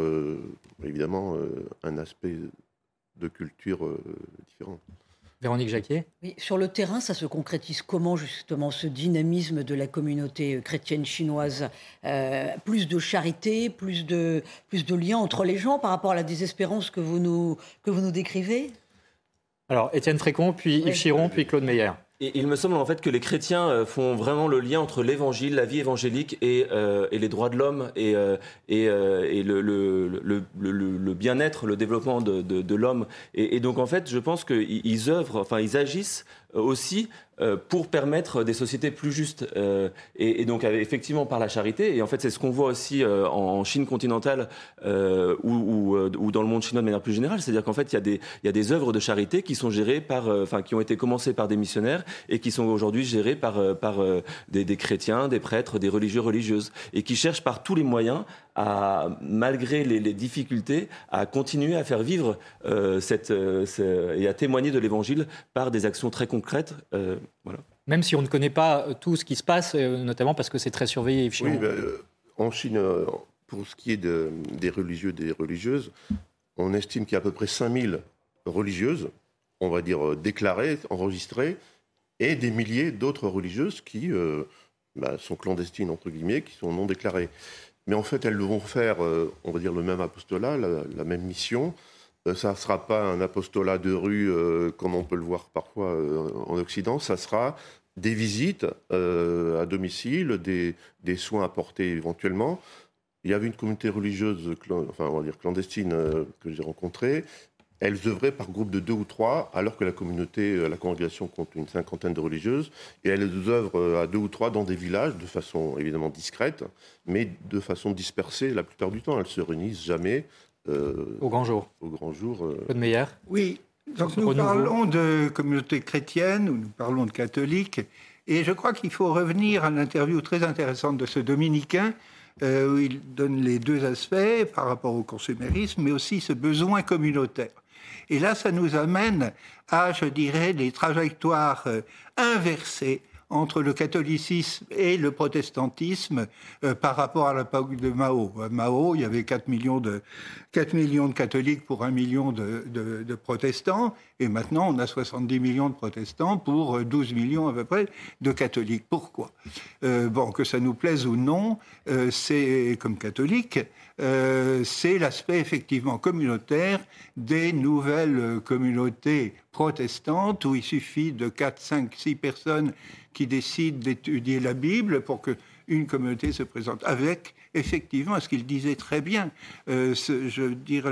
évidemment un aspect de culture différent. Véronique Jacquet oui, Sur le terrain, ça se concrétise comment justement ce dynamisme de la communauté chrétienne chinoise Plus de charité, plus de, plus de liens entre les gens par rapport à la désespérance que vous nous, que vous nous décrivez? Alors, Étienne Frécon, puis Yves Chiron, puis Claude Meyer. Il me semble en fait que les chrétiens euh, font vraiment le lien entre l'évangile, la vie évangélique et, euh, et les droits de l'homme et, euh, et, et, le, le, le, le bien-être, le développement de, de, de l'homme. Et, donc en fait, je pense qu'ils œuvrent, enfin ils agissent aussi euh, pour permettre des sociétés plus justes. Euh, et, donc, effectivement, par la charité. Et en fait, c'est ce qu'on voit aussi euh, en Chine continentale ou, ou, dans le monde chinois de manière plus générale. C'est-à-dire qu'en fait, il y, a des, y a des œuvres de charité qui sont gérées par, enfin, qui ont été commencées par des missionnaires et qui sont aujourd'hui gérées par, par des, des, chrétiens, des prêtres, des religieux, religieuses, et qui cherchent par tous les moyens à, malgré les, difficultés, à continuer à faire vivre cette, et à témoigner de l'Évangile par des actions très concrètes. Même si on ne connaît pas euh, tout ce qui se passe, euh, notamment parce que c'est très surveillé. Oui, ben, euh, en Chine, pour ce qui est des religieux, des religieuses, on estime qu'il y a à peu près 5000 religieuses, on va dire déclarées, enregistrées, et des milliers d'autres religieuses qui bah, sont clandestines, entre guillemets, qui sont non déclarées. Mais en fait, elles vont faire, on va dire, le même apostolat, la même mission, ça ne sera pas un apostolat de rue euh, comme on peut le voir parfois euh, en Occident, ça sera des visites à domicile, des, soins apportés éventuellement. Il y avait une communauté religieuse, enfin on va dire clandestine, que j'ai rencontrée. Elles œuvraient par groupe de deux ou trois, alors que la communauté, la congrégation compte une cinquantaine de religieuses, et elles œuvrent à deux ou trois dans des villages, de façon évidemment discrète, mais de façon dispersée la plupart du temps. Elles se réunissent jamais. Euh, au grand jour. Au grand jour. Euh... Meyer. Oui. Donc nous parlons de communauté chrétienne, ou nous parlons de catholiques, et je crois qu'il faut revenir à l'interview très intéressante de ce dominicain, euh, où il donne les deux aspects par rapport au consumérisme, mais aussi ce besoin communautaire. Et là, ça nous amène à, je dirais, des trajectoires euh, inversées entre le catholicisme et le protestantisme euh, par rapport à l'époque de Mao. Mao, il y avait 4 millions de, 4 millions de catholiques pour 1 million de, de, protestants, et maintenant on a 70 millions de protestants pour 12 millions à peu près de catholiques. Pourquoi? Euh, Bon, que ça nous plaise ou non, euh, c'est comme catholique, euh, c'est l'aspect effectivement communautaire des nouvelles communautés protestantes où il suffit de 4, 5, 6 personnes qui décident d'étudier la Bible pour que une communauté se présente avec effectivement ce qu'il disait très bien, euh, je veux dire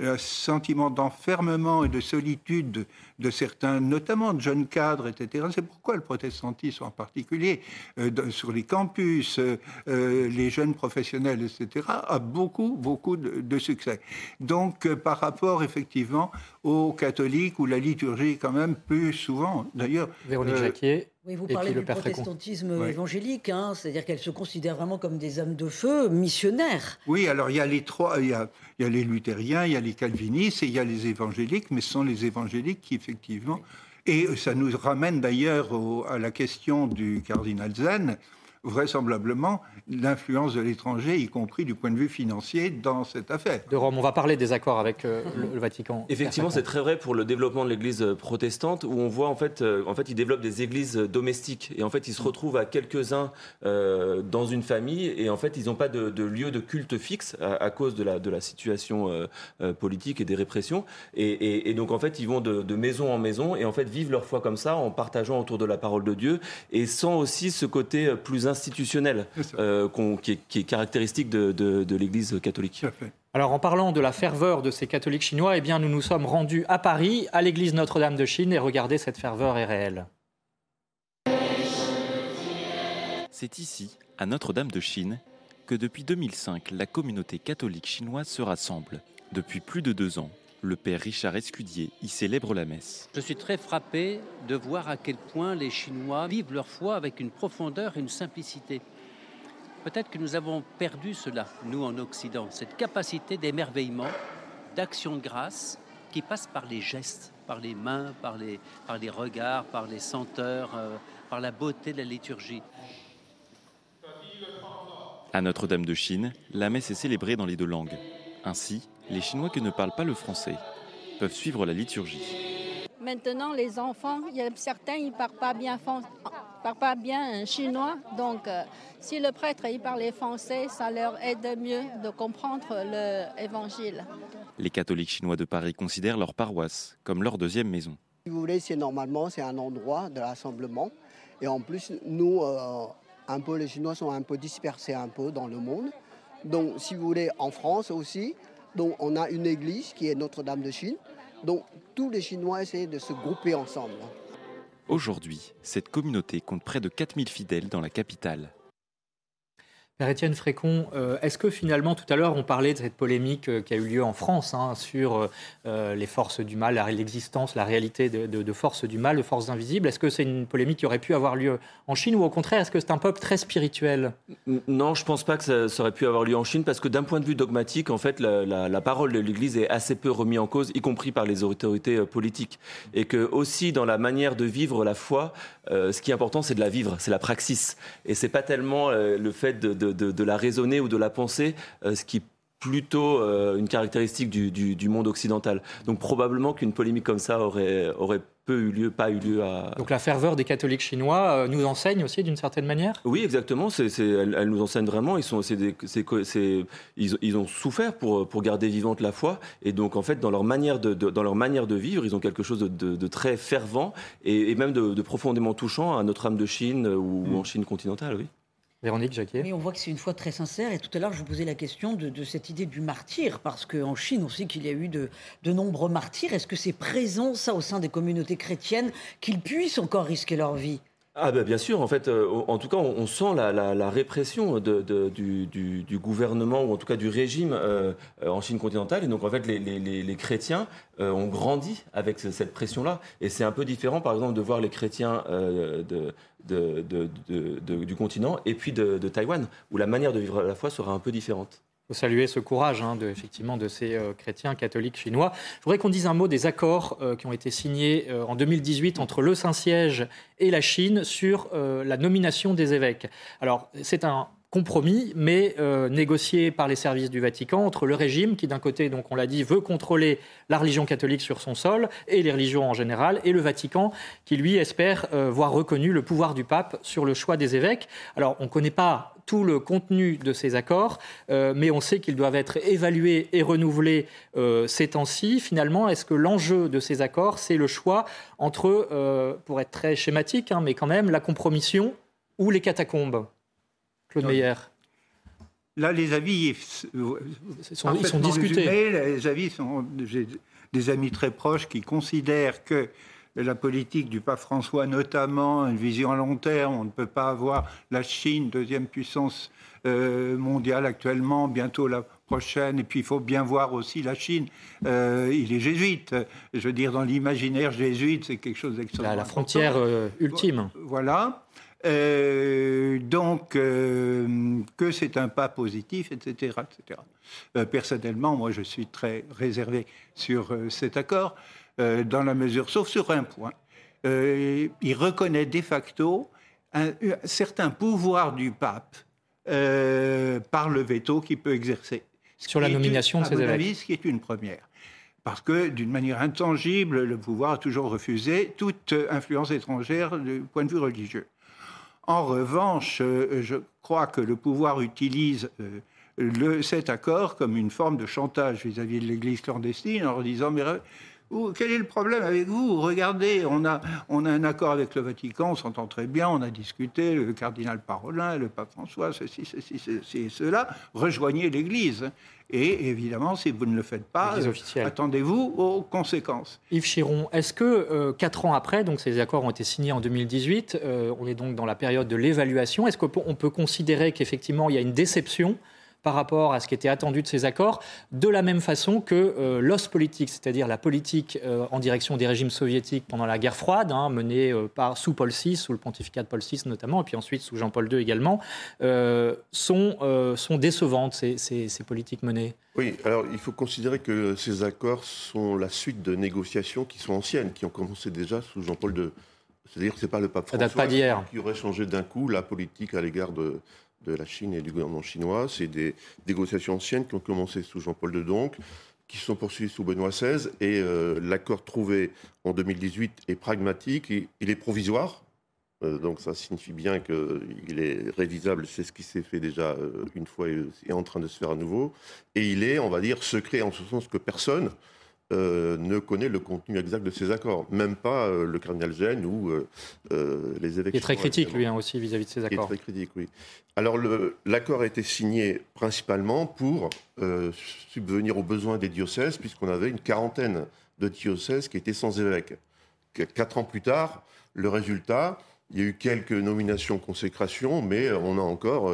un sentiment d'enfermement et de solitude de, certains, notamment de jeunes cadres, etc. C'est pourquoi le protestantisme en particulier, euh, sur les campus, euh, euh, les jeunes professionnels, etc., a beaucoup, beaucoup de, succès. Donc, par rapport effectivement aux catholiques, où la liturgie est quand même plus souvent, d'ailleurs... Véronique Jacquier. Oui, vous parlez du protestantisme évangélique, hein, c'est-à-dire qu'elle se considère vraiment comme des âmes de feu, missionnaires. Oui, alors il y a les trois, il y a, il y a les luthériens, il y a les calvinistes et il y a les évangéliques, mais ce sont les évangéliques qui effectivement, et ça nous ramène d'ailleurs à la question du cardinal Zen, vraisemblablement l'influence de l'étranger, y compris du point de vue financier, dans cette affaire. De Rome, on va parler des accords avec euh, le, Vatican. Effectivement, c'est très vrai pour le développement de l'Église protestante, où on voit en fait, euh, en fait, ils développent des églises domestiques, et en fait, ils se retrouvent à quelques-uns euh, dans une famille, et en fait, ils n'ont pas de, lieu de culte fixe à, cause de la, de la situation politique et des répressions, et, donc en fait, ils vont de, de, maison en maison, et en fait, vivent leur foi comme ça, en partageant autour de la parole de Dieu, et sans aussi ce côté plus institutionnel euh, qui, est, caractéristique de, l'Église catholique. Alors en parlant de la ferveur de ces catholiques chinois, eh bien, nous nous sommes rendus à Paris, à l'église Notre-Dame de Chine, et regardez, cette ferveur est réelle. C'est ici, à Notre-Dame de Chine, que depuis 2005, la communauté catholique chinoise se rassemble. Depuis plus de deux ans, le père Richard Escudier y célèbre la messe. Je suis très frappé de voir à quel point les Chinois vivent leur foi avec une profondeur et une simplicité. Peut-être que nous avons perdu cela, nous en Occident, cette capacité d'émerveillement, d'action de grâce qui passe par les gestes, par les mains, par les, par les regards, par les senteurs, euh, par la beauté de la liturgie. À Notre-Dame de Chine, la messe est célébrée dans les deux langues. Ainsi, les Chinois qui ne parlent pas le français peuvent suivre la liturgie. Maintenant, les enfants, il y a certains, ils ne parlent pas bien, parlent pas bien chinois. Donc, euh, si le prêtre il parlait français, ça leur aide mieux de comprendre l'évangile. Les catholiques chinois de Paris considèrent leur paroisse comme leur deuxième maison. Si vous voulez, c'est normalement c'est un endroit de rassemblement. Et en plus, nous, euh, un peu les Chinois sont un peu dispersés un peu dans le monde. Donc, si vous voulez, en France aussi, on a une église qui est Notre-Dame de Chine. Donc, tous les Chinois essaient de se grouper ensemble. Aujourd'hui, cette communauté compte près de 4000 fidèles dans la capitale. Père Étienne Frécon, euh, est-ce que finalement, tout à l'heure, on parlait de cette polémique euh, qui a eu lieu en France hein, sur euh, les forces du mal, l'existence, la réalité de, forces du mal, de forces invisibles? Est-ce que c'est une polémique qui aurait pu avoir lieu en Chine ou au contraire, est-ce que c'est un peuple très spirituel? Non, je ne pense pas que ça, aurait pu avoir lieu en Chine parce que d'un point de vue dogmatique, en fait, la, parole de l'Église est assez peu remise en cause, y compris par les autorités politiques. Et que aussi dans la manière de vivre la foi, ce qui est important, c'est de la vivre, c'est la praxis. Et c'est pas tellement le fait de, la raisonner ou de la penser, euh, ce qui est plutôt euh, une caractéristique du, monde occidental. Donc probablement qu'une polémique comme ça aurait, aurait peu eu lieu, pas eu lieu à... Donc la ferveur des catholiques chinois euh, nous enseigne aussi d'une certaine manière? Oui, exactement. C'est, elle, nous enseigne vraiment. Ils, sont, ils, ils, ont souffert pour, pour garder vivante la foi. Et donc, en fait, dans leur manière de, dans leur manière de vivre, ils ont quelque chose de, très fervent et, même de, profondément touchant à notre âme de Chine ou mm. en Chine continentale, oui. Véronique Jacquet. Oui, on voit que c'est une foi très sincère. Et tout à l'heure, je vous posais la question de, cette idée du martyr, parce qu'en Chine, on sait qu'il y a eu de, nombreux martyrs. Est-ce que c'est présent, ça, au sein des communautés chrétiennes, qu'ils puissent encore risquer leur vie? Ah ben bien sûr, en fait, euh, en tout cas, on, sent la, répression du, gouvernement ou en tout cas du régime euh, en Chine continentale. Et donc, en fait, les, chrétiens euh, ont grandi avec cette pression-là. Et c'est un peu différent, par exemple, de voir les chrétiens de, du continent et puis de, Taïwan, où la manière de vivre la foi sera un peu différente. Il faut saluer ce courage hein, de, effectivement, de ces euh, chrétiens catholiques chinois. Je voudrais qu'on dise un mot des accords euh, qui ont été signés euh, en 2018 entre le Saint-Siège et la Chine sur la nomination des évêques. Alors, c'est un compromis, mais euh, négocié par les services du Vatican entre le régime qui, d'un côté, donc on l'a dit, veut contrôler la religion catholique sur son sol et les religions en général, et le Vatican qui, lui, espère euh, voir reconnu le pouvoir du pape sur le choix des évêques. Alors, on ne connaît pas tout le contenu de ces accords, euh, mais on sait qu'ils doivent être évalués et renouvelés ces temps-ci. Finalement, est-ce que l'enjeu de ces accords, c'est le choix entre, pour être très schématique, hein, mais quand même, la compromission ou les catacombes? Claude Meyer. Là, les avis sont, ils sont discutés. les avis sont. J'ai des amis très proches qui considèrent que la politique du pape François, notamment une vision à long terme, on ne peut pas avoir la Chine, deuxième puissance euh, mondiale actuellement, bientôt la prochaine, et puis il faut bien voir aussi la Chine. Euh, il est jésuite, je veux dire, dans l'imaginaire jésuite, c'est quelque chose d'extrêmement. La, la frontière euh, ultime. Voilà. Euh, donc, euh, que c'est un pas positif, etc. etc. Euh, personnellement, moi, je suis très réservé sur cet accord, dans la mesure, sauf sur un point. il reconnaît de facto un, certain pouvoir du pape par le veto qu'il peut exercer. Sur la nomination de ces évêques. ce qui est une première. Parce que, d'une manière intangible, le pouvoir a toujours refusé toute influence étrangère du point de vue religieux. En revanche, euh, je crois que le pouvoir utilise euh, cet accord comme une forme de chantage vis-à-vis de l'Église clandestine en disant mais quel est le problème avec vous? Regardez, on a, on a un accord avec le Vatican, on s'entend très bien, on a discuté, le cardinal Parolin, le pape François, ceci, ceci, ceci et cela, rejoignez l'Église. Et évidemment, si vous ne le faites pas, attendez-vous aux conséquences. Yves Chiron, est-ce que euh, quatre ans après, donc ces accords ont été signés en 2018, euh, on est donc dans la période de l'évaluation, est-ce qu'on peut considérer qu'effectivement il y a une déception par rapport à ce qui était attendu de ces accords, de la même façon que euh, l'os politique, c'est-à-dire la politique euh, en direction des régimes soviétiques pendant la guerre froide, hein, menée euh, par, sous Paul VI, sous le pontificat de Paul VI notamment, et puis ensuite sous Jean-Paul II également, sont, sont décevantes, ces, ces, ces politiques menées. Oui, alors il faut considérer que ces accords sont la suite de négociations qui sont anciennes, qui ont commencé déjà sous Jean-Paul II. C'est-à-dire que ce n'est pas le pape François qui aurait changé d'un coup la politique à l'égard de, de la Chine et du gouvernement chinois. C'est des négociations anciennes qui ont commencé sous Jean-Paul II, donc, qui sont poursuivies sous Benoît XVI. Et euh, l'accord trouvé en 2018 est pragmatique, il est provisoire. Euh, donc ça signifie bien qu'il est révisable, c'est ce qui s'est fait déjà euh, une fois et est en train de se faire à nouveau. Et il est, on va dire, secret en ce sens que personne euh, ne connaît le contenu exact de ces accords, même pas euh, le cardinal Gênes ou euh, les évêques. Il est très critique, lui, hein, aussi, vis-à-vis de ces accords. Il est très critique, oui. Alors, l'accord a été signé principalement pour subvenir aux besoins des diocèses, puisqu'on avait une quarantaine de diocèses qui étaient sans évêque. Quatre ans plus tard, le résultat, il y a eu quelques nominations, consécrations, mais on a encore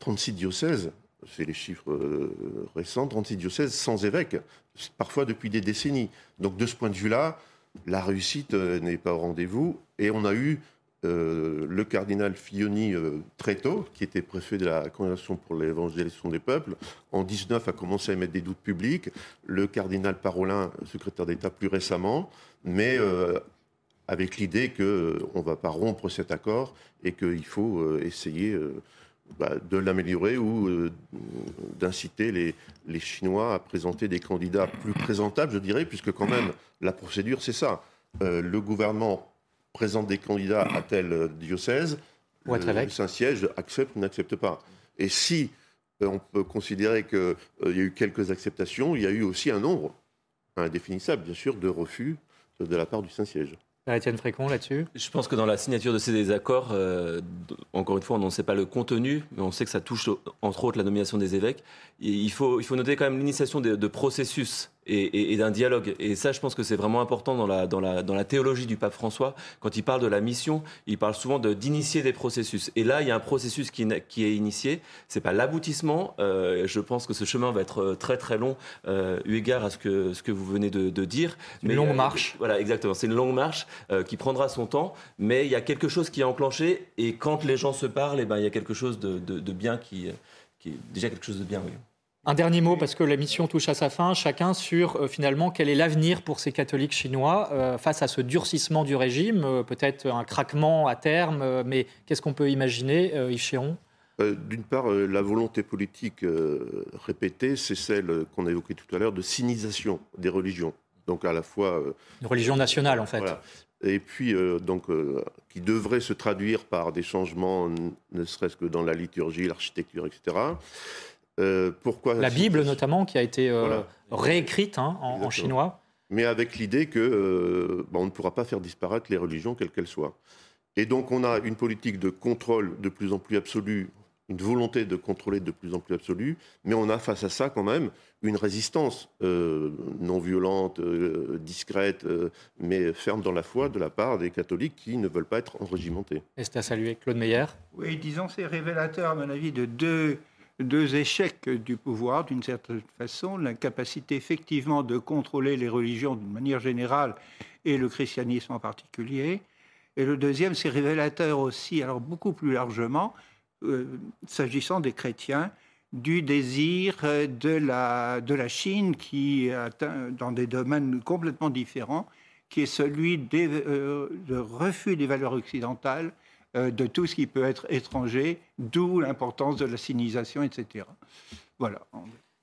36 diocèses c'est les chiffres récents, 36 diocèses sans évêque parfois depuis des décennies. Donc de ce point de vue-là, la réussite euh, n'est pas au rendez-vous. Et on a eu euh, le cardinal euh, très tôt, qui était préfet de la Congrégation pour l'évangélisation des peuples. En 19 a commencé à émettre des doutes publics. Le cardinal Parolin, secrétaire d'État plus récemment, mais avec l'idée qu'on ne va pas rompre cet accord et qu'il faut essayer bah, de l'améliorer ou euh, d'inciter les, les, Chinois à présenter des candidats plus présentables, je dirais, puisque quand même la procédure, c'est ça. Euh, le gouvernement présente des candidats à tel diocèse, le Saint-Siège accepte ou n'accepte pas. Et si euh, on peut considérer qu'il y a eu quelques acceptations, il y a eu aussi un nombre indéfinissable, bien sûr, de refus de la part du Saint-Siège. Étienne Frécon là-dessus Je pense que dans la signature de ces désaccords, euh, encore une fois, on n'en sait pas le contenu, mais on sait que ça touche entre autres la nomination des évêques. il, faut, il faut noter quand même l'initiation de processus et, d'un dialogue. Et ça, je pense que c'est vraiment important dans la, dans, la, dans la théologie du pape François. Quand il parle de la mission, il parle souvent d'initier des processus. Et là, il y a un processus qui, qui est initié. C'est pas l'aboutissement. Euh, je pense que ce chemin va être euh, très très long, euh, eu égard à ce que, ce que vous venez de, dire. Une longue euh, marche. Voilà, exactement. C'est une longue marche qui prendra son temps, mais il y a quelque chose qui est enclenché. Et quand les gens se parlent, eh ben, il y a quelque chose de, de, de bien qui, qui est déjà quelque chose de bien. Oui. Un dernier mot, parce que la mission touche à sa fin, chacun sur euh, finalement quel est l'avenir pour ces catholiques chinois euh, face à ce durcissement du régime, euh, peut-être un craquement à terme, mais qu'est-ce qu'on peut imaginer, Yves D'une part, la volonté politique répétée, c'est celle qu'on a évoquée tout à l'heure de sinisation des religions. Donc à la fois... Une religion nationale, en fait. Et puis, donc, qui devrait se traduire par des changements, ne serait-ce que dans la liturgie, l'architecture, etc. Euh, pourquoi La Bible notamment, qui a été euh, réécrite hein, en, chinois. Mais avec l'idée que euh, bah, on ne pourra pas faire disparaître les religions, quelles qu'elles soient. Et donc on a une politique de contrôle de plus en plus absolue, une volonté de contrôler de plus en plus absolue, mais on a face à ça quand même une résistance non violente, discrète, mais ferme dans la foi de la part des catholiques qui ne veulent pas être enrégimentés. Et c'est à saluer Claude Meyer. Oui, disons c'est révélateur à mon avis de deux deux échecs du pouvoir, d'une certaine façon, l'incapacité effectivement de contrôler les religions d'une manière générale et le christianisme en particulier. Et le deuxième, c'est révélateur aussi, alors beaucoup plus largement, euh, s'agissant des chrétiens, du désir de la, de la Chine qui atteint dans des domaines complètement différents, qui est celui euh, de refus des valeurs occidentales de tout ce qui peut être étranger, d'où l'importance de la sinisation, etc. Voilà.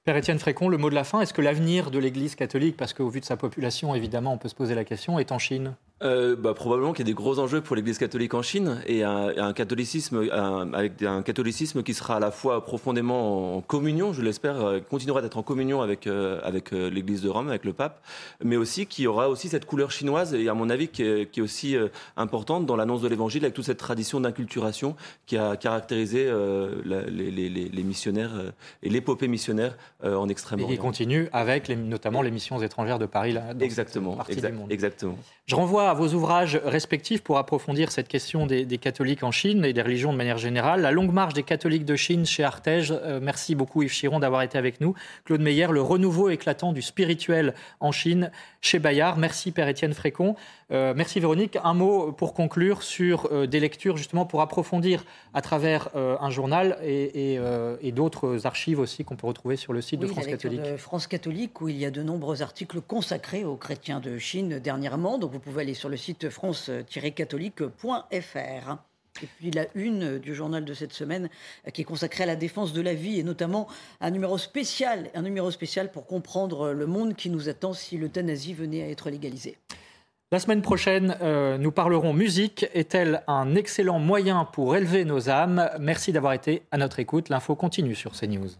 Père Étienne Frécon, le mot de la fin, est-ce que l'avenir de l'Église catholique, parce qu'au vu de sa population, évidemment, on peut se poser la question, est en Chine? Euh, bah, probablement qu'il y a des gros enjeux pour l'Église catholique en Chine et un, catholicisme avec un catholicisme qui sera à la fois profondément en communion, je l'espère, euh, continuera d'être en communion avec euh, avec l'Église de Rome, avec le pape, mais aussi qui aura aussi cette couleur chinoise et à mon avis qui est, aussi importante dans l'annonce de l'Évangile avec toute cette tradition d'inculturation qui a caractérisé les, missionnaires et l'épopée missionnaire en Extrême-Orient. Et qui continue avec notamment les missions étrangères de Paris là, exactement, cette partie du monde. exactement. Je renvoie à vos ouvrages respectifs pour approfondir cette question des, catholiques en Chine et des religions de manière générale. La longue marche des catholiques de Chine chez Artege. Euh, merci beaucoup Yves Chiron d'avoir été avec nous. Claude Meyer, le renouveau éclatant du spirituel en Chine chez Bayard. Merci Père Étienne Frécon. Euh, merci Véronique. Un mot pour conclure sur euh, des lectures justement pour approfondir à travers euh, un journal et, d'autres archives aussi qu'on peut retrouver sur le site de France Catholique. De France Catholique où il y a de nombreux articles consacrés aux chrétiens de Chine dernièrement. Donc vous pouvez aller sur le site france-catholique.fr. Et puis la une du journal de cette semaine qui est consacrée à la défense de la vie et notamment un numéro spécial, un numéro spécial pour comprendre le monde qui nous attend si l'euthanasie venait à être légalisée. La semaine prochaine, euh, nous parlerons musique. Est-elle un excellent moyen pour élever nos âmes? Merci d'avoir été à notre écoute. L'info continue sur CNews.